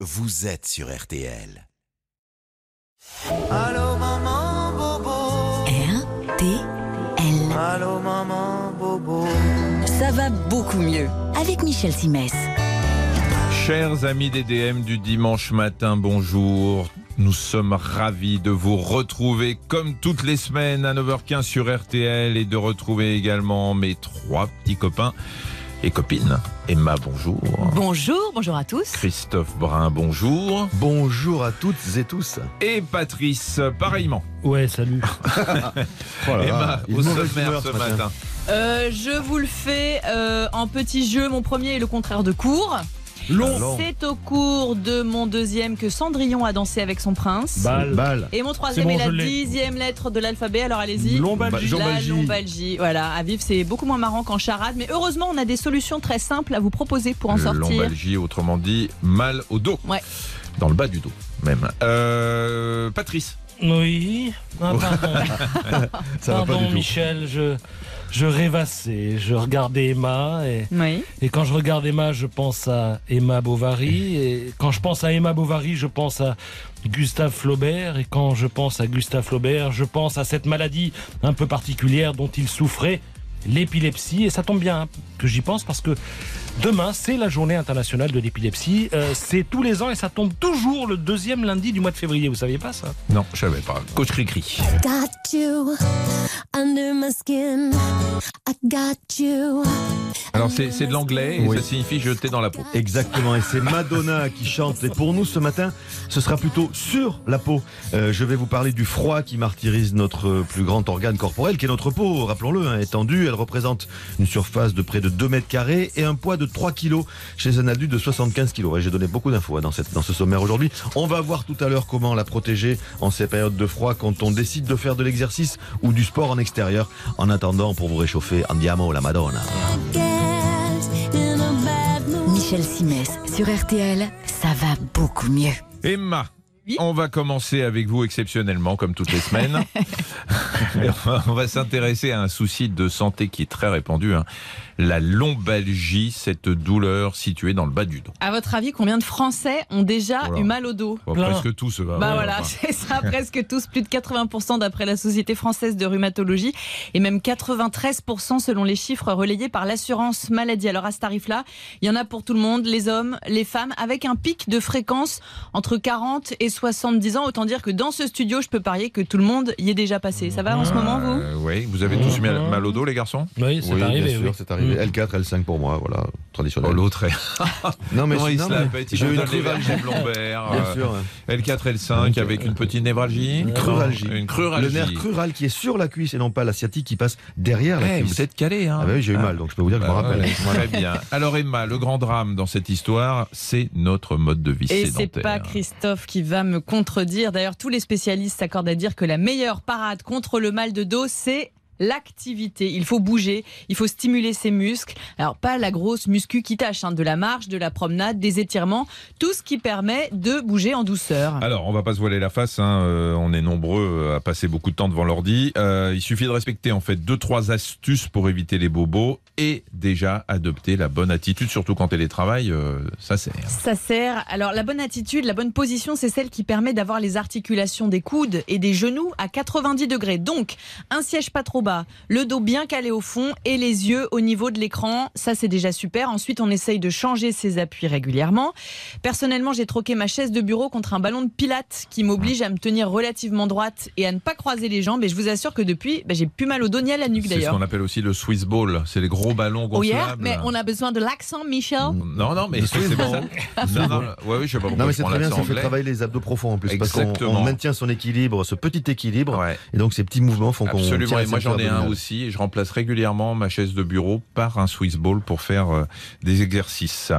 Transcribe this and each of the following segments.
vous êtes sur RTL. Allô maman bobo. RTL. Allô maman bobo. Ça va beaucoup mieux avec Michel Simès. Chers amis des DM du dimanche matin, bonjour. Nous sommes ravis de vous retrouver comme toutes les semaines à 9h15 sur RTL et de retrouver également mes trois petits copains et copines. Emma, bonjour. Bonjour, bonjour à tous. Christophe Brun, bonjour. Bonjour à toutes et tous. Et Patrice, pareillement. Ouais, salut. Emma, il au sommaire ce ce matin. matin. Euh, je vous le fais euh, en petit jeu. Mon premier est le contraire de court. Long. C'est au cours de mon deuxième que Cendrillon a dansé avec son prince. Balle. Balle. Et mon troisième bon, est la dixième lettre de l'alphabet. Alors allez-y. Lombalgie. La Lombalgie. Voilà, à vivre, c'est beaucoup moins marrant qu'en charade. Mais heureusement, on a des solutions très simples à vous proposer pour en sortir. Lombalgie, autrement dit, mal au dos. Ouais. Dans le bas du dos, même. Euh, Patrice. Oui. Ah, pardon, Ça va pas Pardon, du tout. Michel, je, je rêvassais, je regardais Emma et, Oui. et quand je regarde Emma, je pense à Emma Bovary et quand je pense à Emma Bovary, je pense à Gustave Flaubert et quand je pense à Gustave Flaubert, je pense à cette maladie un peu particulière dont il souffrait, l'épilepsie et ça tombe bien hein, que j'y pense parce que demain c'est la journée internationale de l'épilepsie, Euh, c'est tous les ans et ça tombe toujours le deuxième lundi du mois de février, vous saviez pas ça? Non, je savais pas. Coach Cricri. got you under my skin. I got you. Alors c'est c'est de l'anglais et Oui. ça signifie jeter dans la peau. Exactement, et c'est Madonna qui chante. Et pour nous ce matin, ce sera plutôt sur la peau. Euh, je vais vous parler du froid qui martyrise notre plus grand organe corporel, qui est notre peau. Rappelons-le, hein, étendue, elle représente une surface de près de 2 mètres carrés et un poids de 3 kilos chez un adulte de 75 kilos. Ouais, J'ai donné beaucoup d'infos hein, dans, cette, dans ce sommaire aujourd'hui. On va voir tout à l'heure comment la protéger en ces périodes de froid quand on décide de faire de l'exercice ou du sport en extérieur. En attendant, pour vous réchauffer, andiamo la Madonna. Michel Simès sur RTL. Ça va beaucoup mieux. Emma. Oui. On va commencer avec vous exceptionnellement, comme toutes les semaines. on va s'intéresser à un souci de santé qui est très répandu, hein. La lombalgie, cette douleur située dans le bas du dos. À votre avis, combien de Français ont déjà Voilà. eu mal au dos presque tous. Bah, Bah ouais, voilà, enfin. c'est ça, presque tous, plus de 80% d'après la Société française de rhumatologie et même 93% selon les chiffres relayés par l'assurance maladie. Alors à ce tarif-là, il y en a pour tout le monde, les hommes, les femmes, avec un pic de fréquence entre 40 et 70 ans. Autant dire que dans ce studio, je peux parier que tout le monde y est déjà passé. Ça va en ce moment, vous? Euh, oui, vous avez tous eu mal, mal au dos, les garçons? Oui, c'est oui, arrivé. bien sûr, oui. c'est arrivé. Mm. L4, L5 pour moi, voilà, Oh, traditionnel. l'autre est. non, mais il non, se la mais pète Il J'ai eu une névralgie lombaire. Bien euh, sûr. hein. L4, L5 avec une petite névralgie. Une cruralgie. Une Le cruralgie. nerf crural qui est sur la cuisse et non pas la sciatique qui passe derrière la Eh, cuisse. vous êtes calé, hein Ah bah oui, j'ai eu mal, donc je peux vous dire que je me Bah rappelle. ouais, Voilà. Très bien. Alors Emma, le grand drame dans cette histoire, c'est notre mode de vie Et c'est sédentaire. pas Christophe qui va me contredire. D'ailleurs, tous les spécialistes s'accordent à dire que la meilleure parade contre le mal de dos, c'est l'activité. Il faut bouger, il faut stimuler ses muscles. Alors pas la grosse muscu qui tâche, hein, de la marche, de la promenade, des étirements, tout ce qui permet de bouger en douceur. Alors, on va pas se voiler la face. hein, euh, on est nombreux à passer beaucoup de temps devant l'ordi. Euh, il suffit de respecter en fait deux trois astuces pour éviter les bobos et déjà adopter la bonne attitude, surtout quand télétravail, euh, ça sert. Ça sert. Alors la bonne attitude, la bonne position, c'est celle qui permet d'avoir les articulations des coudes et des genoux à 90 degrés. Donc un siège pas trop bas, le dos bien calé au fond et les yeux au niveau de l'écran. Ça c'est déjà super. Ensuite on essaye de changer ses appuis régulièrement. Personnellement j'ai troqué ma chaise de bureau contre un ballon de pilates qui m'oblige à me tenir relativement droite et à ne pas croiser les jambes. Et je vous assure que depuis, bah, j'ai plus mal au dos ni à la nuque C'est ce d'ailleurs. qu'on appelle aussi le Swiss ball. C'est les gros ballons Oh yeah, gonflables. mais on a besoin de l'accent, Michel. Non, non, mais c'est ça. Non, non, ouais, oui, je sais pas Non mais c'est très bien, ça fait travailler les abdos profonds en plus parce qu'on maintient son équilibre, ce petit équilibre, Ouais. et donc ces petits mouvements font qu'on Absolument, et moi j'en ai ceinture un aussi et je remplace régulièrement ma chaise de bureau par un Swiss ball pour faire euh, des exercices.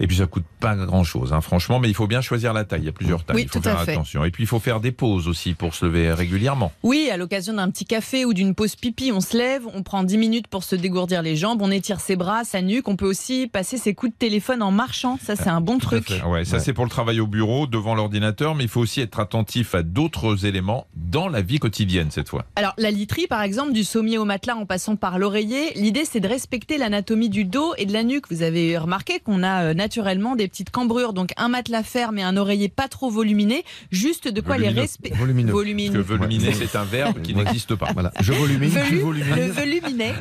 Et puis ça coûte pas grand chose, franchement, mais il faut bien choisir la taille. Il y a plusieurs tailles, Oui, il faut tout à faire fait. attention. Et puis il faut faire des pauses aussi pour se lever régulièrement. Oui, à l'occasion d'un petit café ou d'une pause pipi, on se lève, on prend 10 minutes pour se dégourdir les jambes, on étire ses bras, sa nuque. On peut aussi passer ses coups de téléphone en marchant. Ça, c'est un bon truc. Ouais, ça Ouais. c'est pour le travail au bureau, devant l'ordinateur, mais il faut aussi être attentif à d'autres éléments dans la vie quotidienne cette fois. Alors, la literie, par exemple, du du sommier au matelas en passant par l'oreiller. L'idée, c'est de respecter l'anatomie du dos et de la nuque. Vous avez remarqué qu'on a euh, naturellement des petites cambrures, donc un matelas ferme et un oreiller pas trop voluminé, juste de quoi les Volumineux. respecter. Volumineux. Parce que voluminer, c'est un verbe qui n'existe pas. Voilà. Je volumine, tu Velu, volumines. le voluminet,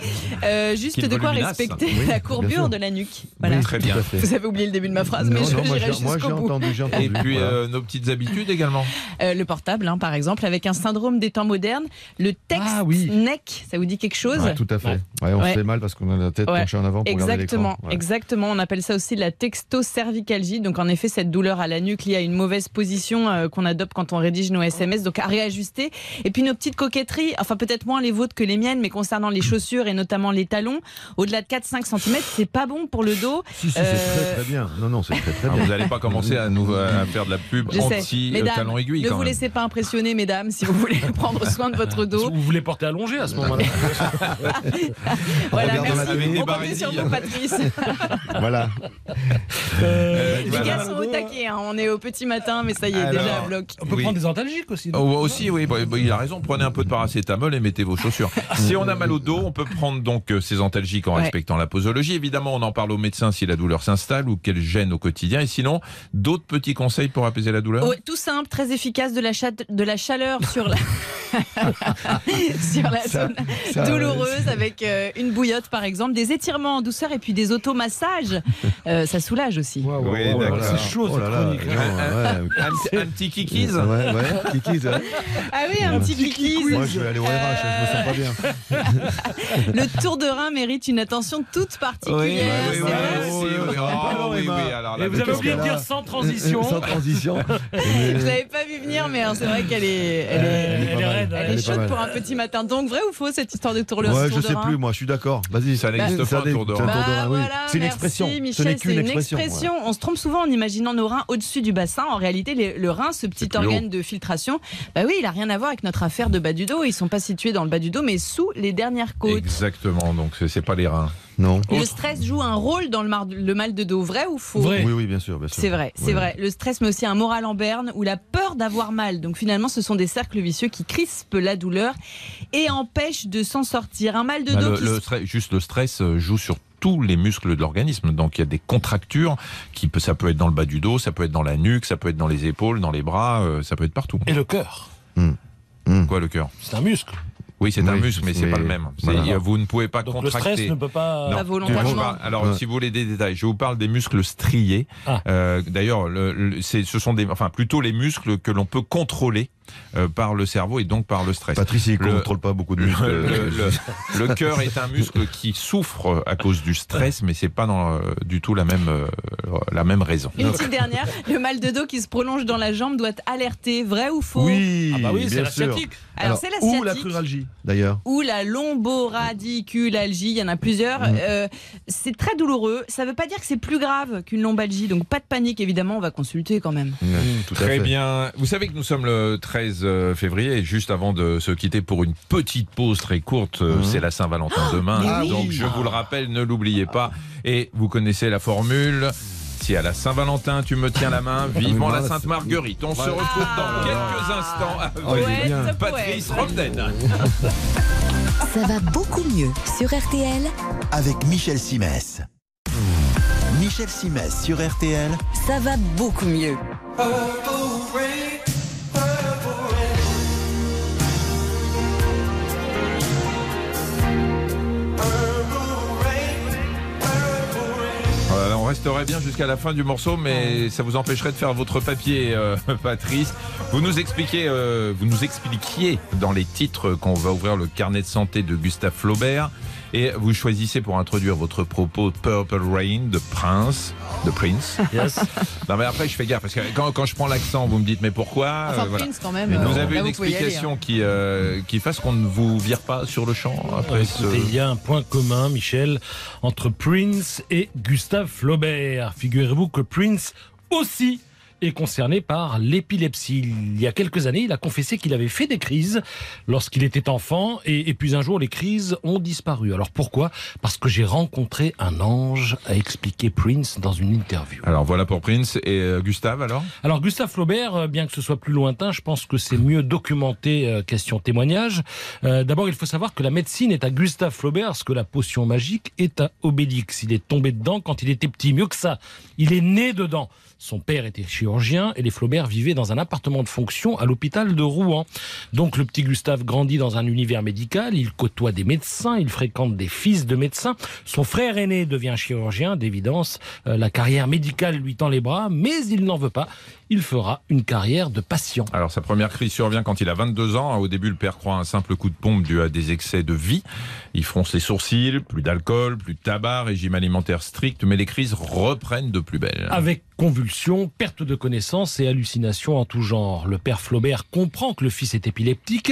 Euh, juste de quoi respecter Oui, la courbure de la nuque. Voilà. Oui, Très bien. Vous avez oublié le début de ma phrase, Non, mais je non, moi, j'irai j'ai- moi, j'ai jusqu'au bout. entendu, j'ai entendu. Et puis Voilà. euh, nos petites habitudes également. Euh, le portable, hein, par exemple, avec un syndrome des temps modernes, le texte Ah oui. neck, ça vous dit quelque chose Ouais, tout à fait. Ouais, on Ouais. se fait mal parce qu'on a la tête Ouais. penchée en avant pour regarder Exactement, exactement. On appelle ça aussi la textocervicalgie. Donc en effet, cette douleur à la nuque liée à une mauvaise position euh, qu'on adopte quand on rédige nos SMS. Donc à réajuster. Et puis nos petites coquetteries, enfin peut-être moins les vôtres que les miennes, mais concernant les chaussures et notamment les talons, au-delà de 4-5 cm, c'est pas bon pour le dos. Si, si, c'est Euh, très très bien. Non, non, c'est très très Ah, bien. vous n'allez pas commencer à nous à faire de la pub Je sais. anti Mesdames, talon aiguille ne quand vous même. laissez pas impressionner, mesdames, si vous voulez prendre soin de votre Si dos. vous voulez porter allongé à ce moment-là. Voilà, merci. On sur vous, Patrice. Voilà. Euh, Les Voilà. gars sont au taquet. hein. On est au petit matin, mais ça y est, Alors, déjà à bloc. on peut Oui. prendre des antalgiques aussi. non Oh, aussi, oui, bah, bah, il a raison. Prenez un peu de paracétamol et mettez vos chaussures. si on a mal au dos, on peut prendre donc euh, ces antalgiques en Ouais. respectant la posologie. Évidemment, on en parle au médecin si la douleur s'installe ou qu'elle gêne au quotidien. Et sinon, d'autres petits conseils pour apaiser la douleur? Ouais, tout simple, très efficace, de la, chat- de la chaleur sur la, sur la Ça- zone ça, douloureuse avec euh, une bouillotte par exemple, des étirements en douceur et puis des automassages. Euh, ça soulage aussi. Waouh, waouh, Oui, d'accord. C'est chaud Oh là là, chronique. non, ouais. un, petit- un petit kikis Ouais, ouais, ouais. Ah oui, un petit kikis. Moi, je vais aller au RH, je me sens pas bien. Le tour de rein mérite une attention toute particulière. Et vous avez oublié de dire sans transition. Sans transition. Je l'avais pas vu venir, mais c'est vrai qu'elle est, elle est, Euh, Elle elle chaude pour un petit matin. Donc vrai ou faux cette histoire de tour, le Ouais, tour je de sais rein plus, moi, je suis d'accord. Vas-y. Ça n'existe Ça pas, un tour de c'est un rein. tour de Bah rein, oui. voilà, C'est une expression. Ce Michel, n'est qu'une c'est une expression. On se trompe souvent en imaginant nos reins au-dessus du bassin. En réalité, les- le rein, ce petit organe de filtration, bah oui, il a rien à voir avec notre affaire de bas du dos. Ils sont pas situés dans le bas du dos, mais sous les dernières côtes. Exactement, donc c'est pas les reins. Non. Le stress joue un rôle dans le, mar- le mal de dos, vrai ou faux? Vrai. Oui, oui, bien sûr. bien sûr. C'est vrai, c'est Ouais. vrai. Le stress, mais aussi un moral en berne ou la peur d'avoir mal. Donc finalement, ce sont des cercles vicieux qui crispent la douleur et empêchent de s'en sortir. Un mal de Bah, dos le, qui le se stress, juste le stress euh, joue sur tous les muscles de l'organisme. Donc il y a des contractures qui peut, ça peut être dans le bas du dos, ça peut être dans la nuque, ça peut être dans les épaules, dans les bras, euh, ça peut être partout. Et le cœur, Quoi le cœur? C'est un muscle. Oui, c'est un Oui, muscle, mais c'est pas le même. Voilà. Vous ne pouvez pas Donc le contracter. stress ne peut pas. Non. Pas volontairement. alors, Ouais. si vous voulez des détails, je vous parle des muscles striés. Ah. Euh, D'ailleurs, le- le- ce sont des, enfin, plutôt les muscles que l'on peut contrôler euh, par le cerveau et donc par le stress. Patrice, il Le- contrôle pas beaucoup de Le, muscles. le- le- le cœur est un muscle qui souffre à cause du stress, mais c'est pas dans, euh, du tout la même, euh, la même raison. Une petite dernière, le mal de dos qui se prolonge dans la jambe doit alerter, vrai ou faux? Oui, Ah bah oui, c'est. Alors, c'est Ou la cruralgie, d'ailleurs. ou la lomboradiculalgie, il y en a plusieurs. Mm. Euh, c'est très douloureux. Ça ne veut pas dire que c'est plus grave qu'une lombalgie, donc pas de panique évidemment, on va consulter quand même. Tout à Très fait. bien. Vous savez que nous sommes le 13 euh, février et juste avant de se quitter pour une petite pause très courte, euh, Mhm. c'est la Saint-Valentin demain. mais oui. Donc je vous le rappelle, ne l'oubliez pas. Et vous connaissez la formule. Si à la Saint-Valentin tu me tiens la main, vivement Oui, la Sainte Marguerite. On se retrouve dans Ah. quelques instants avec Oh, Patrice. Romden. Ça va beaucoup mieux sur RTL. Avec Michel Simès. Michel Simès sur RTL. Ça va beaucoup mieux. Voilà, on resterait bien jusqu'à la fin du morceau, mais ça vous empêcherait de faire votre papier, euh, Patrice. Vous nous expliquez, euh, vous nous expliquiez dans les titres qu'on va ouvrir le carnet de santé de Gustave Flaubert, et vous choisissez pour introduire votre propos Purple Rain de Prince, de Prince. Yes. Non mais après je fais gaffe parce que quand, quand je prends l'accent, vous me dites mais pourquoi Enfin, Euh, voilà. Prince quand même. Vous euh, avez là, une vous y aller, explication hein. qui euh, qui fasse qu'on ne vous vire pas sur le champ après ce... Écoutez, il y a un point commun, Michel, entre Prince et Gustave Flaubert. Figurez-vous que Prince aussi est concerné par l'épilepsie. Il y a quelques années, il a confessé qu'il avait fait des crises lorsqu'il était enfant et, et puis un jour les crises ont disparu. Alors pourquoi? Parce que j'ai rencontré un ange, a expliqué Prince dans une interview. Alors voilà pour Prince et euh, Gustave alors? Alors Gustave Flaubert, euh, bien que ce soit plus lointain, je pense que c'est mieux documenté euh, question témoignage. Euh, D'abord, il faut savoir que la médecine est à Gustave Flaubert ce que la potion magique est à Obélix. Il est tombé dedans quand il était petit. Mieux que ça, il est né dedans. Son père était chirurgien et les Flaubert vivaient dans un appartement de fonction à l'hôpital de Rouen. Donc le petit Gustave grandit dans un univers médical, il côtoie des médecins, il fréquente des fils de médecins. Son frère aîné devient chirurgien, d'évidence, euh, la carrière médicale lui tend les bras, mais il n'en veut pas. Il fera une carrière de patient. Alors sa première crise survient quand il a 22 ans. Au début, le père croit un simple coup de pompe dû à des excès de vie. Il fronce les sourcils, plus d'alcool, plus de tabac, régime alimentaire strict, mais les crises reprennent de plus belle. Avec convulsions, perte de connaissance et hallucinations en tout genre. Le père Flaubert comprend que le fils est épileptique,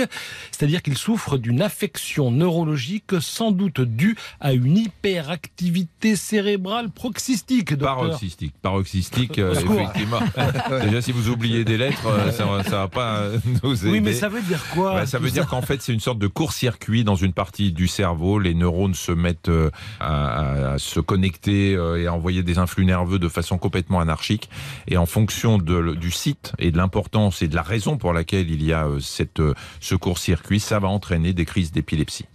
c'est-à-dire qu'il souffre d'une affection neurologique sans doute due à une hyperactivité cérébrale proxystique. docteur. Paroxystique, paroxystique, euh, effectivement. Déjà, si vous oubliez des lettres, euh, ça, ça va pas euh, nous aider. Oui, mais ça veut dire quoi Bah, ça veut dire qu'en fait, c'est une sorte de court-circuit dans une partie du cerveau. Les neurones se mettent euh, à, à se connecter et à envoyer des influx nerveux de façon complètement anarchique. Et en fonction de- du site et de l'importance et de la raison pour laquelle il y a euh, cette, euh, ce court-circuit, ça va entraîner des crises d'épilepsie.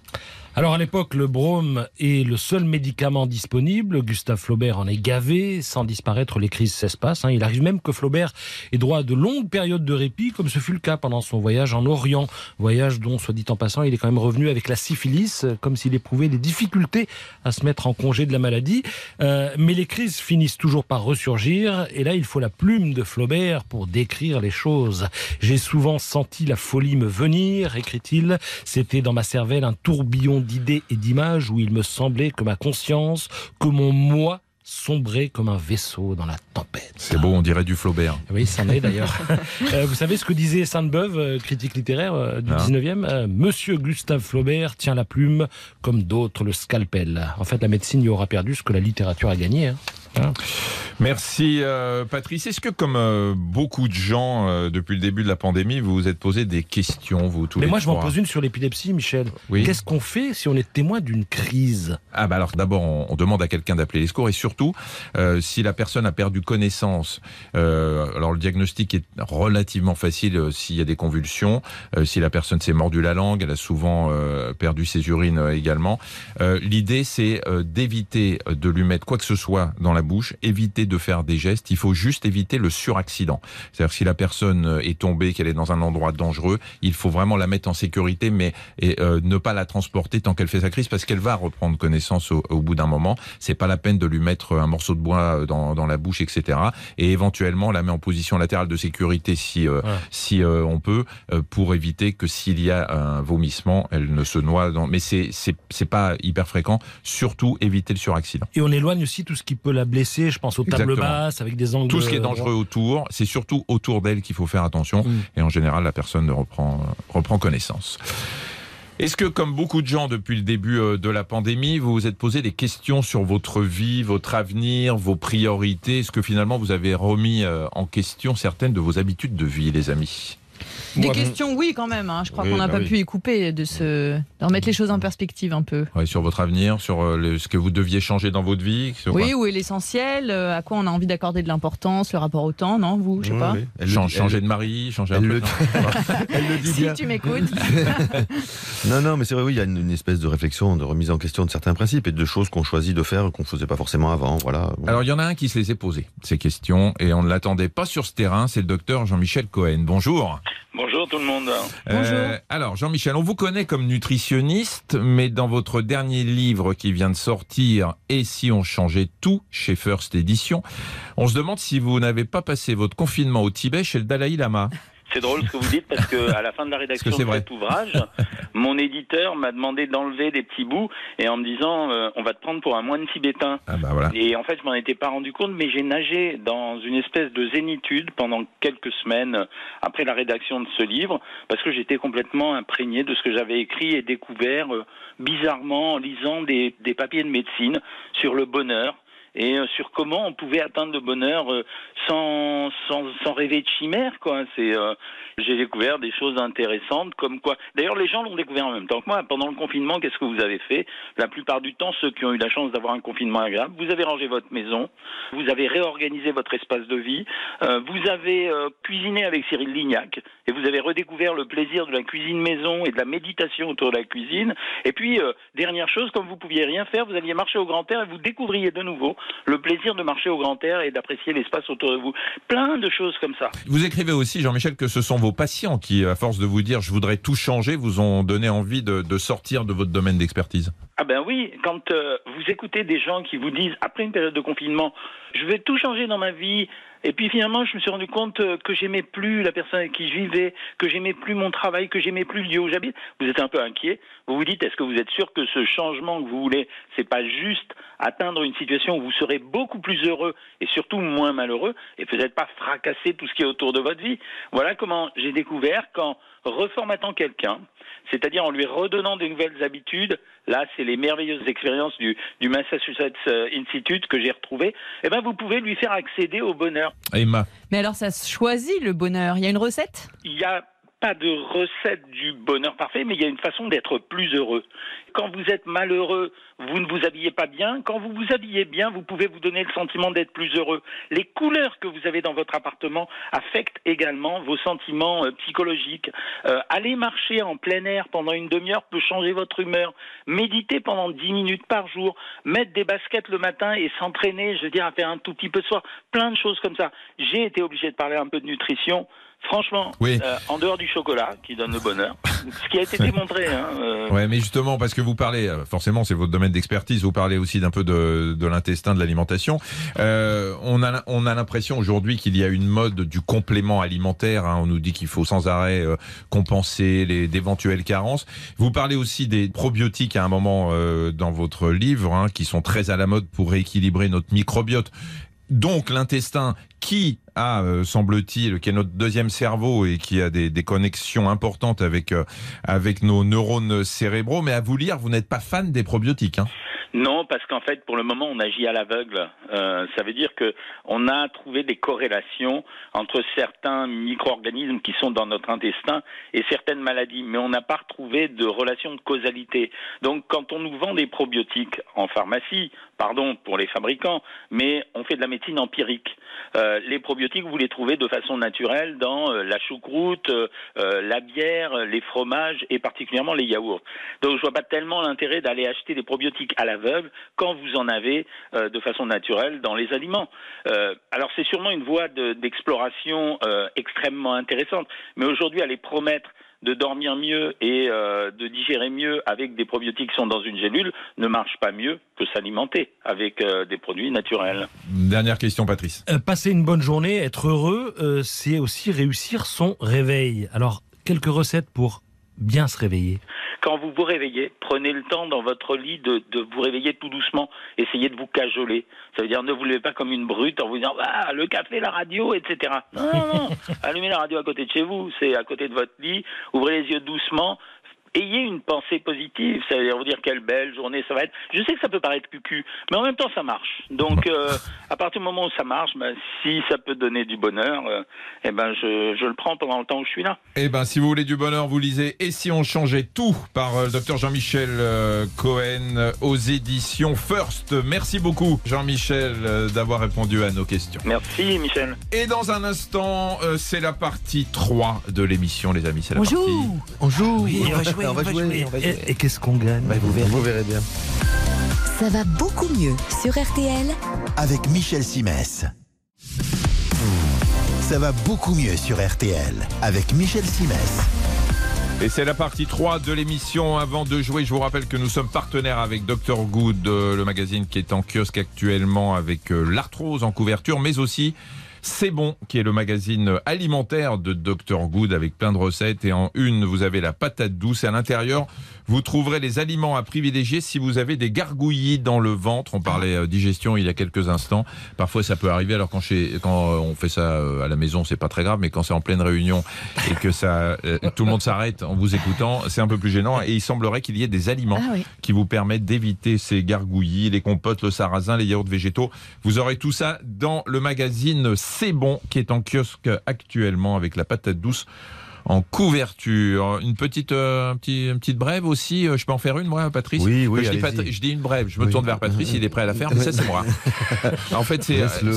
Alors à l'époque, le brome est le seul médicament disponible. Gustave Flaubert en est gavé, sans disparaître, les crises s'espacent. hein. Il arrive même que Flaubert ait droit à de longues périodes de répit, comme ce fut le cas pendant son voyage en Orient. Voyage dont, soit dit en passant, il est quand même revenu avec la syphilis, comme s'il éprouvait des difficultés à se mettre en congé de la maladie. Euh, mais les crises finissent toujours par ressurgir, et là, il faut la plume de Flaubert pour décrire les choses. J'ai souvent senti la folie me venir, écrit-il. C'était dans ma cervelle un tourbillon d'idées et d'images où il me semblait que ma conscience, que mon moi sombrait comme un vaisseau dans la tempête. C'est beau, on dirait du Flaubert. Oui, c'en est d'ailleurs. Euh, vous savez ce que disait Sainte-Beuve, euh, critique littéraire euh, du Ah. 19e Euh, Monsieur Gustave Flaubert tient la plume comme d'autres le scalpel. En fait, la médecine y aura perdu ce que la littérature a gagné. hein. Hein Merci euh, Patrice. Est-ce que comme euh, beaucoup de gens euh, depuis le début de la pandémie, vous vous êtes posé des questions, vous tous Mais les moi, je m'en trois pose une sur l'épilepsie, Michel. Oui. Qu'est-ce qu'on fait si on est témoin d'une crise? Ah bah alors d'abord on, on demande à quelqu'un d'appeler les secours et surtout euh, si la personne a perdu connaissance. euh, alors le diagnostic est relativement facile euh, s'il y a des convulsions, euh, si la personne s'est mordu la langue, elle a souvent euh, perdu ses urines également. Euh, L'idée c'est euh, d'éviter de lui mettre quoi que ce soit dans la bouche, éviter de faire des gestes. Il faut juste éviter le suraccident. C'est-à-dire si la personne euh, est tombée, qu'elle est dans un endroit dangereux, il faut vraiment la mettre en sécurité, mais et, euh, ne pas la transporter tant qu'elle fait sa crise parce qu'elle va reprendre connaissance au, au bout d'un moment. C'est pas la peine de lui mettre un morceau de bois euh, dans, dans la bouche, etc. Et éventuellement la met en position latérale de sécurité si euh, Ouais. si euh, on peut pour éviter que s'il y a un vomissement, elle ne se noie. Dans... Mais c'est pas hyper fréquent. Surtout éviter le suraccident. Et on éloigne aussi tout ce qui peut la blesser. Je pense aux tables Exactement. basses avec des angles. Tout ce qui est dangereux autour, c'est surtout autour d'elle qu'il faut faire attention. Mm. Et en général, la personne reprend, euh, reprend connaissance. Est-ce que, comme beaucoup de gens depuis le début euh, de la pandémie, vous vous êtes posé des questions sur votre vie, votre avenir, vos priorités? Est-ce que finalement vous avez remis euh, en question certaines de vos habitudes de vie, les amis? Des Moi, questions, oui, quand même. hein. Je crois Oui, qu'on n'a bah pas oui. pu y couper de, se... de remettre les choses en perspective un peu. Ouais, Sur votre avenir, sur euh, le- ce que vous deviez changer dans votre vie sur Oui, où est l'essentiel euh, À quoi on a envie d'accorder de l'importance Le rapport au temps, non Vous, je sais Oui, pas. oui. Elle le Chan- dit- Changer elle- de mari, changer un elle peu le de- Elle le dit Si bien. tu m'écoutes. Non, non, mais c'est vrai, oui, il y a une, une espèce de réflexion, de remise en question de certains principes et de choses qu'on choisit de faire qu'on faisait pas forcément avant. Voilà. Alors il y en a un qui se les est posées, ces questions, et on ne l'attendait pas sur ce terrain, c'est le docteur Jean-Michel Cohen. Bonjour. Bonjour tout le monde. Bonjour. Euh, alors Jean-Michel, on vous connaît comme mais dans votre dernier livre qui vient de sortir, Et si on changeait tout, chez First Edition, on se demande si vous n'avez pas passé votre confinement au Tibet chez le Dalai Lama. C'est drôle ce que vous dites parce que à la fin de la rédaction de cet ouvrage, mon éditeur m'a demandé d'enlever des petits bouts et en me disant euh, on va te prendre pour un moine tibétain. Ah bah voilà. Et en fait, je m'en étais pas rendu compte, mais j'ai nagé dans une espèce de zénitude pendant quelques semaines après la rédaction de ce livre, parce que j'étais complètement imprégné de ce que j'avais écrit et découvert euh, bizarrement en lisant des, des papiers de médecine sur le bonheur et euh, sur comment on pouvait atteindre le bonheur euh, sans, sans, sans rêver de chimère. Quoi. C'est, euh, j'ai découvert des choses intéressantes, comme quoi. D'ailleurs, les gens l'ont découvert en même temps que moi. Pendant le confinement, qu'est-ce que vous avez fait? La plupart du temps, ceux qui ont eu la chance d'avoir un confinement agréable, vous avez rangé votre maison, vous avez réorganisé votre espace de vie, euh, vous avez euh, cuisiné avec Cyril Lignac, et vous avez redécouvert le plaisir de la cuisine maison et de la méditation autour de la cuisine. Et puis, euh, dernière chose, comme vous pouviez rien faire, vous alliez marcher au grand air et vous découvriez de nouveau le plaisir de marcher au grand air et d'apprécier l'espace autour de vous. Plein de choses comme ça. Vous écrivez aussi, Jean-Michel, que ce sont vos patients qui, à force de vous dire je voudrais tout changer, vous ont donné envie de, de sortir de votre domaine d'expertise. Ah ben oui, quand euh, vous écoutez des gens qui vous disent après une période de confinement, je vais tout changer dans ma vie, et puis finalement je me suis rendu compte euh, que j'aimais plus la personne avec qui je vivais, que j'aimais plus mon travail, que j'aimais plus le lieu où j'habite. Vous êtes un peu inquiet. Vous vous dites est-ce que vous êtes sûr que ce changement que vous voulez, c'est pas juste atteindre une situation où vous serez beaucoup plus heureux et surtout moins malheureux et peut-être pas fracasser tout ce qui est autour de votre vie? Voilà comment j'ai découvert qu'en reformatant quelqu'un, c'est-à-dire en lui redonnant des nouvelles habitudes. Là, c'est les merveilleuses expériences du, du Massachusetts euh, Institute que j'ai retrouvées. Eh ben, vous pouvez lui faire accéder au bonheur. Emma, Mais alors, ça se choisit le bonheur. Il y a une recette? Il n'y a de recette du bonheur parfait, mais il y a une façon d'être plus heureux. Quand vous êtes malheureux, vous ne vous habillez pas bien. Quand vous vous habillez bien, vous pouvez vous donner le sentiment d'être plus heureux. Les couleurs que vous avez dans votre appartement affectent également vos sentiments euh, psychologiques. Euh, aller marcher en plein air pendant une demi-heure peut changer votre humeur. Méditer pendant 10 minutes par jour, mettre des baskets le matin et s'entraîner, je veux dire, à faire un tout petit peu de sport, plein de choses comme ça. J'ai été obligé de parler un peu de nutrition. Franchement, Oui. euh, en dehors du chocolat qui donne le bonheur, ce qui a été démontré. Hein, euh, Ouais, mais justement, parce que vous parlez, euh, forcément, c'est votre domaine d'expertise, vous parlez aussi d'un peu de, de l'intestin, de l'alimentation. Euh, on a, on a l'impression aujourd'hui qu'il y a une mode du complément alimentaire. hein. On nous dit qu'il faut sans arrêt euh, compenser les d'éventuelles carences. Vous parlez aussi des probiotiques à un moment euh, dans votre livre, hein, qui sont très à la mode pour rééquilibrer notre microbiote. Donc l'intestin qui a, euh, semble-t-il, qui est notre deuxième cerveau et qui a des, connexions importantes avec euh, avec nos neurones cérébraux. Mais à vous lire, vous n'êtes pas fan des probiotiques. Hein. Non, parce qu'en fait, pour le moment, on agit à l'aveugle. Euh, ça veut dire que on a trouvé des corrélations entre certains micro-organismes qui sont dans notre intestin et certaines maladies, mais on n'a pas retrouvé de relation de causalité. Donc, quand on nous vend des probiotiques en pharmacie, pardon pour les fabricants, mais on fait de la médecine empirique. Euh, les probiotiques, vous les trouvez de façon naturelle dans euh, la choucroute, euh, euh, la bière, les fromages et particulièrement les yaourts. Donc je vois pas tellement l'intérêt d'aller acheter des probiotiques à l'aveugle quand vous en avez euh, de façon naturelle dans les aliments. Euh, alors c'est sûrement une voie de- d'exploration euh, extrêmement intéressante, mais aujourd'hui aller promettre de dormir mieux et euh, de digérer mieux avec des probiotiques qui sont dans une gélule ne marche pas mieux que s'alimenter avec euh, des produits naturels. Dernière question, Patrice. Euh, passer une bonne journée, être heureux, euh, c'est aussi réussir son réveil. Alors, quelques recettes pour bien se réveiller. Quand vous vous réveillez, prenez le temps dans votre lit de, de vous réveiller tout doucement. Essayez de vous cajoler. Ça veut dire ne vous levez pas comme une brute en vous disant ah, le café, la radio, etc. Non, non, non. Allumez la radio à côté de chez vous, c'est à côté de votre lit. Ouvrez les yeux doucement. Ayez une pensée positive, ça veut dire vous dire quelle belle journée ça va être. Je sais que ça peut paraître cucu, mais en même temps ça marche. Donc euh, à partir du moment où ça marche, ben, si ça peut donner du bonheur, euh, eh ben je, je le prends pendant le temps où je suis là. Eh ben, si vous voulez du bonheur, vous lisez Et si on changeait tout par euh, le docteur Jean-Michel Cohen aux éditions First. Merci beaucoup, Jean-Michel, d'avoir répondu à nos questions. Merci Michel. Et dans un instant, c'est la partie 3 de l'émission, les amis. C'est la On partie. joue On joue, On, va jouer, on va jouer. Et, et qu'est-ce qu'on gagne Bah, vous, verrez. vous verrez bien. Ça va beaucoup mieux sur RTL avec Michel Simès. Ça va beaucoup mieux sur RTL avec Michel Simès. Et c'est la partie 3 de l'émission. Avant de jouer, je vous rappelle que nous sommes partenaires avec Dr Good, euh, le magazine qui est en kiosque actuellement avec euh, l'arthrose en couverture, mais aussi C'est bon, qui est le magazine alimentaire de Dr Good avec plein de recettes. Et en une, vous avez la patate douce. Et à l'intérieur, vous trouverez les aliments à privilégier si vous avez des gargouillis dans le ventre. On parlait euh, digestion il y a quelques instants. Parfois, ça peut arriver. Alors quand, chez, quand euh, on fait ça euh, à la maison, c'est pas très grave. Mais quand c'est en pleine réunion et que ça, tout le monde s'arrête en vous écoutant, c'est un peu plus gênant. Et il semblerait qu'il y ait des aliments Ah oui. qui vous permettent d'éviter ces gargouillis, les compotes, le sarrasin, les yaourts végétaux. Vous aurez tout ça dans le magazine C'est bon qui est en kiosque actuellement avec la patate douce en couverture. Une petite, euh, un petit, une petite brève aussi. euh, Je peux en faire une, moi, Patrice Oui, oui, je dis, allez-y. Pat- je dis une brève. Je me Oui. tourne vers Patrice. Il est prêt à la faire, mais ça, c'est moi. en fait, c'est Laisse-le,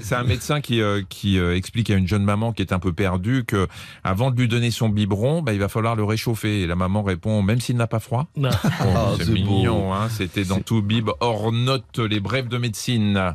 c'est un, médecin qui, euh, qui euh, explique à une jeune maman qui est un peu perdue que avant de lui donner son biberon, bah, il va falloir le réchauffer. Et la maman répond, même s'il n'a pas froid. Non. Oh, Ah, c'est mignon, hein. c'était dans tout bib hors note les brèves de médecine.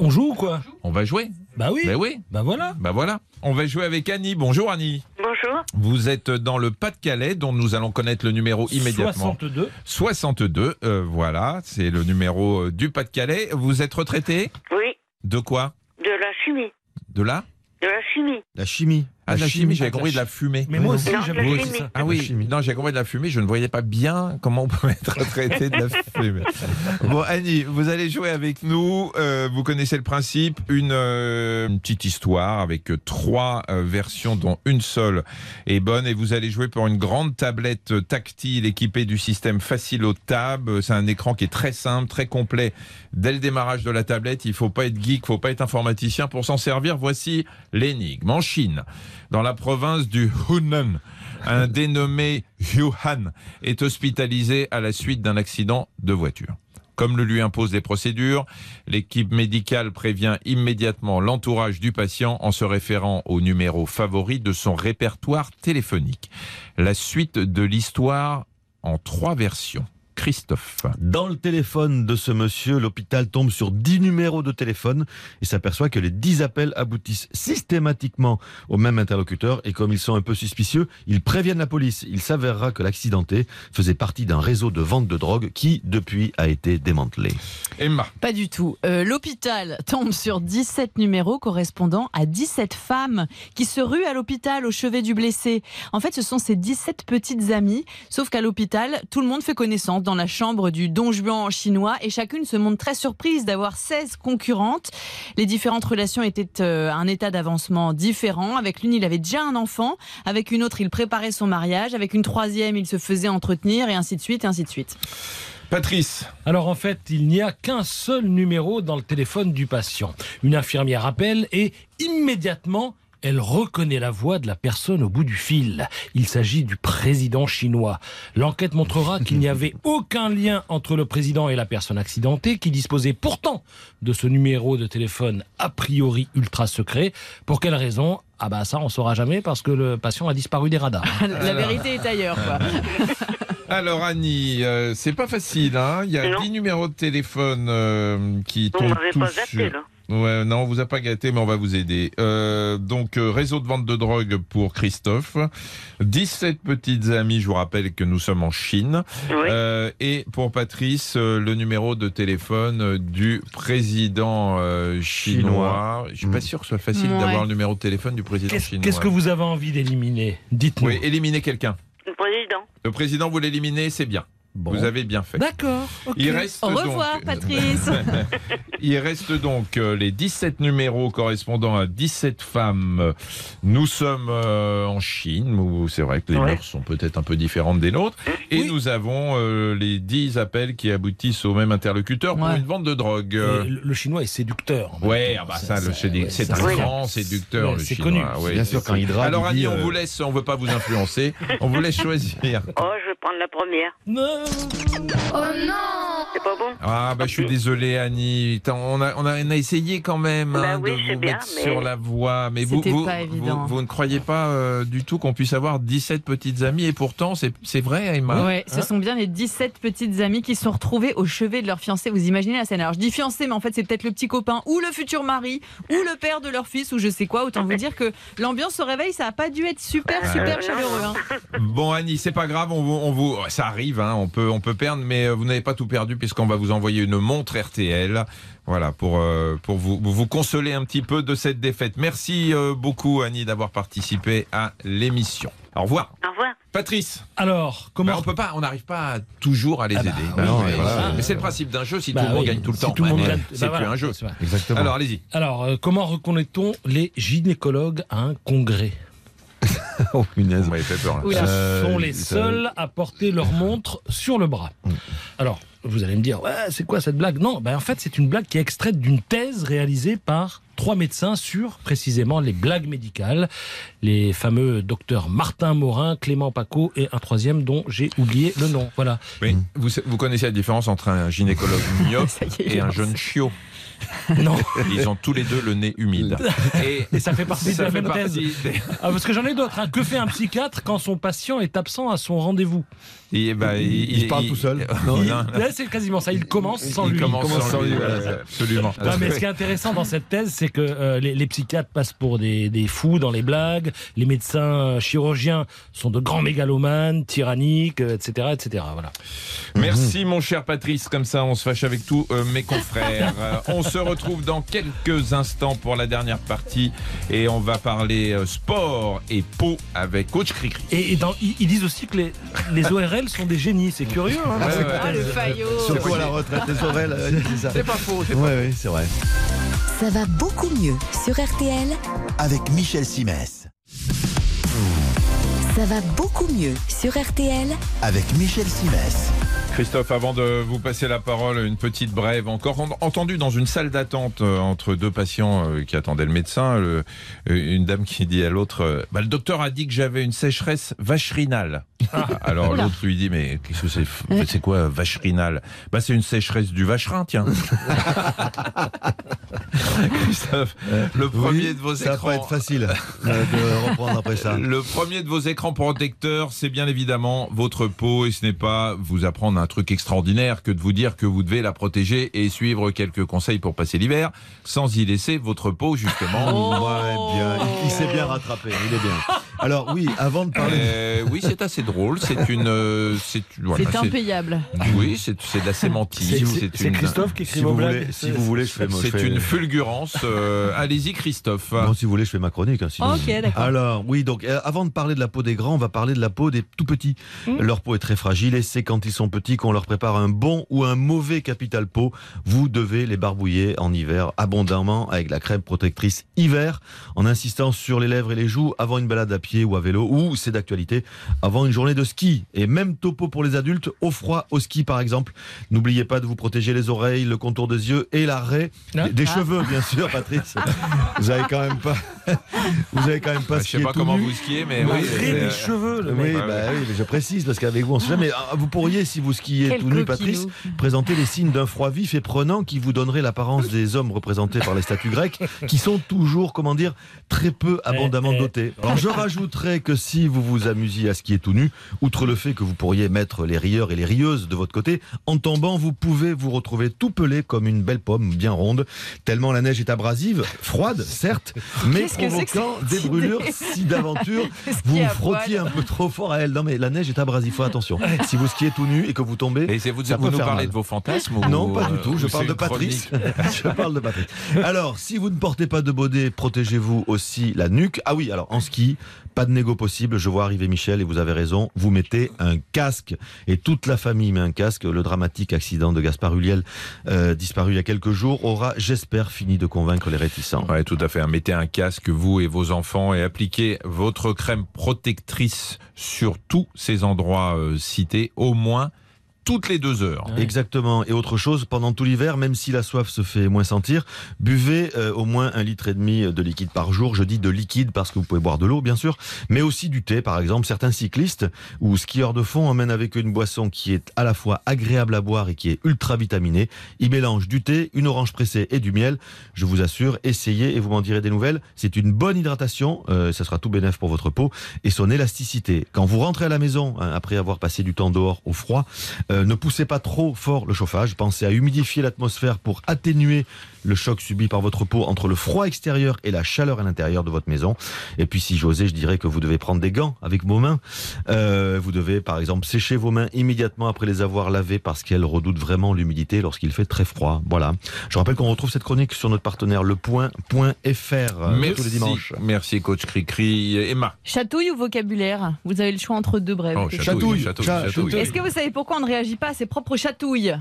On joue ou quoi? On va jouer. Bah oui. Ben oui. Bah voilà. Bah voilà. On va jouer avec Annie. Bonjour Annie. Bonjour. Vous êtes dans le Pas-de-Calais, dont nous allons connaître le numéro immédiatement. 62. 62. euh, voilà, c'est le numéro euh, du Pas-de-Calais. Vous êtes retraité? Oui, De quoi? De la chimie. De là De la chimie. La chimie. Ah, la chimie, j'avais la compris de la fumée. Mais moi aussi, j'avais la aussi chimie. ça. Ah La oui, non, j'ai compris de la fumée, je ne voyais pas bien comment on pouvait être retraité de la fumée. Bon, Annie, vous allez jouer avec nous. Euh, vous connaissez le principe. Une, euh, une petite histoire avec euh, trois euh, versions, dont une seule est bonne. Et vous allez jouer pour une grande tablette euh, tactile équipée du système Facilo Tab. Euh, C'est un écran qui est très simple, très complet. Dès le démarrage de la tablette, il faut pas être geek, faut pas être informaticien pour s'en servir. Voici l'énigme. En Chine, dans la province du Hunan, un dénommé Yuan est hospitalisé à la suite d'un accident de voiture. Comme le lui imposent les procédures, l'équipe médicale prévient immédiatement l'entourage du patient en se référant au numéro favori de son répertoire téléphonique. La suite de l'histoire en trois versions. Christophe. Dans le téléphone de ce monsieur, l'hôpital tombe sur 10 numéros de téléphone et s'aperçoit que les 10 appels aboutissent systématiquement au même interlocuteur et comme ils sont un peu suspicieux, ils préviennent la police. Il s'avérera que l'accidenté faisait partie d'un réseau de vente de drogue qui, depuis, a été démantelé. Emma. Pas du tout. Euh, L'hôpital tombe sur 17 numéros correspondant à 17 femmes qui se ruent à l'hôpital au chevet du blessé. En fait, ce sont ces 17 petites amies, sauf qu'à l'hôpital, tout le monde fait connaissance dans la chambre du Don Juan chinois et chacune se montre très surprise d'avoir 16 concurrentes. Les différentes relations étaient euh, à un état d'avancement différent. Avec l'une, il avait déjà un enfant. Avec une autre, il préparait son mariage. Avec une troisième, il se faisait entretenir et ainsi de suite, et ainsi de suite. Patrice. Alors en fait, il n'y a qu'un seul numéro dans le téléphone du patient. Une infirmière appelle et immédiatement, elle reconnaît la voix de la personne au bout du fil. Il s'agit du président chinois. L'enquête montrera qu'il n'y avait aucun lien entre le président et la personne accidentée, qui disposait pourtant de ce numéro de téléphone a priori ultra secret. Pour quelle raison? Ah bah ça, on saura jamais parce que le patient a disparu des radars. La vérité est ailleurs. Quoi. Alors Annie, euh, c'est pas facile, hein. Il y a Non. 10 numéros de téléphone euh, qui tombent tous pas sur- gâté, là. Ouais, non, on vous a pas gâté, mais on va vous aider. Euh, donc, euh, réseau de vente de drogue pour Christophe. 17 petites amies, je vous rappelle que nous sommes en Chine. Oui. Euh, et pour Patrice, euh, le numéro de téléphone euh, du président euh, chinois. Je suis pas Mm. sûr que ce soit facile Ouais. d'avoir le numéro de téléphone du président Qu'est-ce chinois. qu'est-ce que vous avez envie d'éliminer? Dites-nous. Oui, éliminer quelqu'un. Le président. Le président, vous l'éliminez, c'est bien. Bon. Vous avez bien fait. D'accord. ok. Il reste Au revoir, donc, Patrice. Il reste donc euh, les 17 numéros correspondant à 17 femmes. Nous sommes euh, en Chine, où c'est vrai que les Ouais. mœurs sont peut-être un peu différentes des nôtres. Et Oui. nous avons euh, les 10 appels qui aboutissent au même interlocuteur pour une vente de drogue. Et Euh, le, chinois est séducteur. Ouais, ah bah ça, c'est un grand séducteur, Ouais, le chinois. connu. ouais, Bien sûr, quand connu. il drague, Alors Annie, on euh, vous laisse, on veut pas vous influencer, on vous laisse choisir. Oh, je vais prendre la première. Non. C'est pas bon Ah bah je suis désolé Annie, on a, on a, on a essayé quand même Bah hein, oui, de vous bien, mettre mais- sur la voie, mais vous, vous, vous, ne croyez pas euh, du tout qu'on puisse avoir 17 petites amies? Et pourtant c'est vrai Emma. Ouais, ce sont bien les 17 petites amies qui sont retrouvées au chevet de leur fiancé. Vous imaginez la scène Alors je dis fiancé, mais en fait c'est peut-être le petit copain ou le futur mari ou le père de leur fils ou je sais quoi. Autant vous dire que l'ambiance au réveil, ça a pas dû être super super chaleureux. non. hein. Bon Annie, c'est pas grave, on vous, on vous, ça arrive, hein, on peut, on peut perdre, mais euh, vous n'avez pas tout perdu puisqu'on va vous envoyer une montre RTL. Voilà, pour, euh, pour vous, vous consoler un petit peu de cette défaite. Merci euh, beaucoup, Annie, d'avoir participé à l'émission. Au revoir. Au revoir. Patrice. Alors, comment Bah, on peut pas, on n'arrive pas toujours à les Ah bah, aider. oui, Bah non, oui, mais voilà. ça, Mais c'est le principe d'un jeu. Si Bah tout le monde oui, gagne tout le si temps, tout le monde gagne, c'est bah plus voilà, un jeu. Exactement. Alors allez-y. Alors, euh, comment reconnaît-on les gynécologues à un congrès? Oh, punaise. Fait peur. là. Oula. Ce Euh, sont les ça- seuls à porter leur montre sur le bras. Alors, vous allez me dire, ouais, c'est quoi cette blague? Non, ben en fait, c'est une blague qui est extraite d'une thèse réalisée par trois médecins sur précisément les blagues médicales. Les fameux docteurs Martin Morin, Clément Paco et un troisième dont j'ai oublié le nom. Voilà. Oui. Vous, vous connaissez la différence entre un gynécologue myope et un jeune chiot? Non. Ils ont tous les deux le nez humide. Et, Et ça fait partie de la fait même thèse. des- Ah, parce que j'en ai d'autres. hein. Que fait un psychiatre quand son patient est absent à son rendez-vous? Et bah, il, Il parle tout seul. Non, Il- non, non. Là, C'est quasiment ça. Il commence sans il lui. commence commence sans lui, lui, voilà, absolument. Non, mais ce qui est intéressant dans cette thèse, c'est que euh, les, les psychiatres passent pour des, des fous dans les blagues, les médecins euh, chirurgiens sont de grands mégalomanes, tyranniques, euh, etc., etc. Voilà. Merci mon cher Patrice, comme ça on se fâche avec tous euh, mes confrères. On se retrouve dans quelques instants pour la dernière partie et on va parler euh, sport et peau avec coach Cricri. Et, et dans- ils, ils disent aussi que les, les ORL sont des génies. C'est curieux. hein, Ouais. Ah, le faillot. Surtout à la retraite, les oreilles, là, c'est ça. C'est pas faux, c'est Ouais, ouais, c'est vrai. Ça va beaucoup mieux sur RTL. Avec Michel Simès. Ça va beaucoup mieux sur RTL. Avec Michel Simès. Christophe, avant de vous passer la parole, une petite brève encore en- entendue dans une salle d'attente euh, entre deux patients euh, qui attendaient le médecin. euh, une dame qui dit à l'autre bah, Le docteur a dit que j'avais une sécheresse vacherinale. Alors Oula. l'autre lui dit Mais qu'est-ce que c'est C'est quoi vacherinale bah, C'est une sécheresse du vacherin, tiens. Christophe, le premier Oui, de vos ça va écrans. pas être facile euh, de reprendre après ça. Le premier de vos écrans protecteurs, c'est bien évidemment votre peau et ce n'est pas vous apprendre un truc extraordinaire que de vous dire que vous devez la protéger et suivre quelques conseils pour passer l'hiver sans y laisser votre peau justement. Ouais, bien. Il, il s'est bien rattrapé, il est bien. Alors oui, avant de parler... Euh, oui, c'est assez drôle. C'est une, euh, c'est voilà, impayable. Oui, c'est c'est de la sémantique. C'est- une- Christophe qui Si écrit vos vous, blagues. voulez, si vous voulez, je fais, C'est fais- une fulgurance. euh, Allez-y, Christophe. Bon, si vous voulez, je fais ma chronique. hein, sinon- Ok, d'accord. Alors, oui, donc euh, avant de parler de la peau des grands, on va parler de la peau des tout petits. Mmh. Leur peau est très fragile et c'est quand ils sont petits qu'on leur prépare un bon ou un mauvais capital peau. Vous devez les barbouiller en hiver abondamment avec la crème protectrice hiver en insistant sur les lèvres et les joues avant une balade à pied ou à vélo ou, c'est d'actualité, avant une journée de ski. Et même topo pour les adultes, au froid, au ski par exemple. N'oubliez pas de vous protéger les oreilles, le contour des yeux et l'arrêt Hein des Ah. cheveux, bien sûr, Patrice. vous avez quand même pas, vous avez quand même pas Bah, je sais skié pas tout comment nu. vous skiez, mais oui. C'est- des cheveux, le Oui, bah ouais. oui, mais je précise parce qu'avec vous, on sait jamais. Ah, Vous pourriez, si vous skiez Quel tout nu. Patrice, présenter les signes d'un froid vif et prenant qui vous donnerait l'apparence des hommes représentés par les statues grecques, qui sont toujours, comment dire, très peu abondamment Eh, eh. dotés. Alors je rajouterais que si vous vous amusiez à skier tout nu, outre le fait que vous pourriez mettre les rieurs et les rieuses de votre côté, en tombant, vous pouvez vous retrouver tout pelé comme une belle pomme bien ronde, tellement la neige est abrasive, froide, certes, mais Qu'est-ce que c'est que des brûlures si d'aventure vous frottiez un peu trop fort à elle. Non mais la neige est abrasive, faut attention. Si vous skiez tout nu et que vous tombez, Et vous, ça vous peut nous faire parlez mal. de vos fantasmes ou- non, pas du tout. Je parle de Patrice. je parle de Patrice. Alors, si vous ne portez pas de bonnet, protégez-vous aussi la nuque. Ah oui, alors en ski, pas de négo possible. Je vois arriver Michel et vous avez raison. Vous mettez un casque et toute la famille met un casque. Le dramatique accident de Gaspard Huliel, euh, disparu il y a quelques jours, aura, j'espère, fini de convaincre les réticents. Ouais, tout à fait. Mettez un casque, vous et vos enfants, et appliquez votre crème protectrice sur tous ces endroits euh, cités, au moins toutes les deux heures. Exactement. Et autre chose, pendant tout l'hiver, même si la soif se fait moins sentir, buvez euh, au moins un litre et demi de liquide par jour. Je dis de liquide parce que vous pouvez boire de l'eau, bien sûr, mais aussi du thé, par exemple. Certains cyclistes ou skieurs de fond emmènent avec eux une boisson qui est à la fois agréable à boire et qui est ultra vitaminée. Ils mélangent du thé, une orange pressée et du miel. Je vous assure, essayez et vous m'en direz des nouvelles. C'est une bonne hydratation, euh, ça sera tout bénéf pour votre peau et son élasticité. Quand vous rentrez à la maison, hein, après avoir passé du temps dehors au froid, Euh, ne poussez pas trop fort le chauffage. Pensez à humidifier l'atmosphère pour atténuer le choc subi par votre peau entre le froid extérieur et la chaleur à l'intérieur de votre maison. Et puis si j'osais, je dirais que vous devez prendre des gants avec vos mains. Euh, vous devez par exemple sécher vos mains immédiatement après les avoir lavées parce qu'elles redoutent vraiment l'humidité lorsqu'il fait très froid. Voilà. Je rappelle qu'on retrouve cette chronique sur notre partenaire lepoint.fr Merci, tous les dimanches. merci coach Cricri. Emma. Chatouille ou vocabulaire? Vous avez le choix entre deux brèves. Oh, chatouille, chatouille, Chat- chatouille. Est-ce que vous savez pourquoi on ne réagit pas à ses propres chatouilles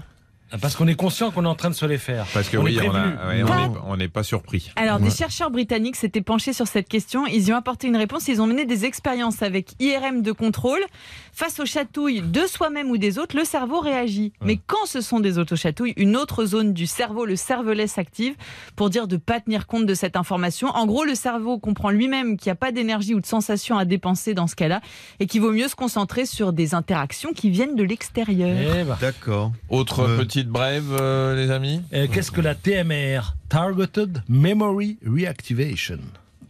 Parce qu'on est conscient qu'on est en train de se les faire. Parce que On oui, est on prévenu. a- ouais, on Pas- n'est- pas surpris. Alors, des chercheurs britanniques s'étaient penchés sur cette question. Ils y ont apporté une réponse. Ils ont mené des expériences avec IRM de contrôle. Face aux chatouilles de soi-même ou des autres, le cerveau réagit. Mais quand ce sont des autochatouilles, une autre zone du cerveau, le cervelet, s'active pour dire de ne pas tenir compte de cette information. En gros, le cerveau comprend lui-même qu'il n'y a pas d'énergie ou de sensation à dépenser dans ce cas-là et qu'il vaut mieux se concentrer sur des interactions qui viennent de l'extérieur. Eh ben. D'accord. Autre Euh, petite brève, euh, les amis Euh, Qu'est-ce que la TMR Targeted Memory Reactivation.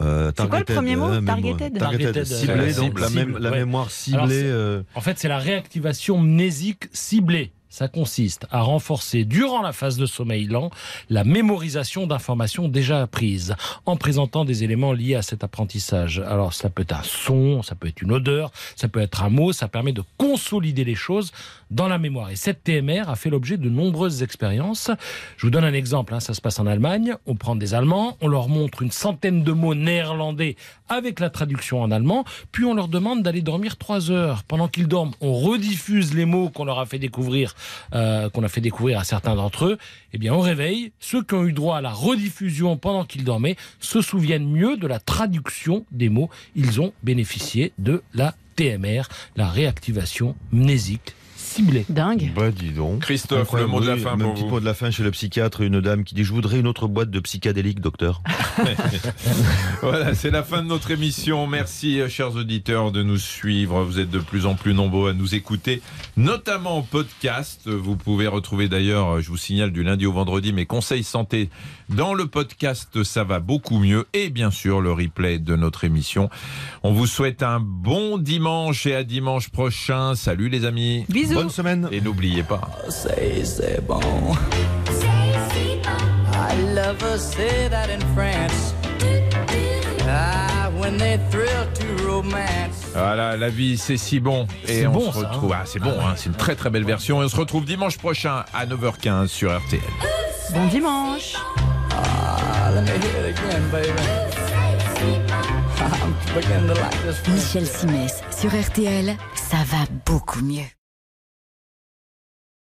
Euh, C'est quoi le targeted, premier mot? euh, mémo- Targeted Targeted, Ciblé, donc cible, la, même, cible, la ouais. mémoire ciblée. euh, En fait, c'est la réactivation mnésique ciblée. Ça consiste à renforcer durant la phase de sommeil lent la mémorisation d'informations déjà apprises en présentant des éléments liés à cet apprentissage. Alors ça peut être un son, ça peut être une odeur, ça peut être un mot, ça permet de consolider les choses dans la mémoire. Et cette TMR a fait l'objet de nombreuses expériences. Je vous donne un exemple, hein, ça se passe en Allemagne. On prend des Allemands, on leur montre une centaine de mots néerlandais avec la traduction en allemand, puis on leur demande d'aller dormir trois heures. Pendant qu'ils dorment, on rediffuse les mots qu'on leur a fait découvrir, euh, qu'on a fait découvrir à certains d'entre eux. Eh bien, au réveil, ceux qui ont eu droit à la rediffusion pendant qu'ils dormaient se souviennent mieux de la traduction des mots. Ils ont bénéficié de la TMR, la réactivation mnésique ciblée. Dingue. Bah dis donc. Christophe, Incroyable, le mot de la oui, fin Un pour petit vous. mot de la fin chez le psychiatre, une dame qui dit Je voudrais une autre boîte de psychédéliques, docteur. Voilà, c'est la fin de notre émission. Merci, euh, chers auditeurs, de nous suivre. Vous êtes de plus en plus nombreux à nous écouter, notamment en podcast. Vous pouvez retrouver d'ailleurs, euh, je vous signale, du lundi au vendredi, mes conseils santé dans le podcast Ça va beaucoup mieux et bien sûr le replay de notre émission. On vous souhaite un bon dimanche et à dimanche prochain. Salut les amis. Bisous. Bonne semaine. Et n'oubliez pas. Say, c'est bon. I love her, say that in France. Ah, when they thrill to romance. Voilà, la vie c'est si bon. Et C'est on bon, se ça, retrouve. Ah, c'est bon, hein, c'est une très très belle version. Et on se retrouve dimanche prochain à 9h15 sur RTL. Bon dimanche. Ah. Michel Simès sur RTL, ça va beaucoup mieux.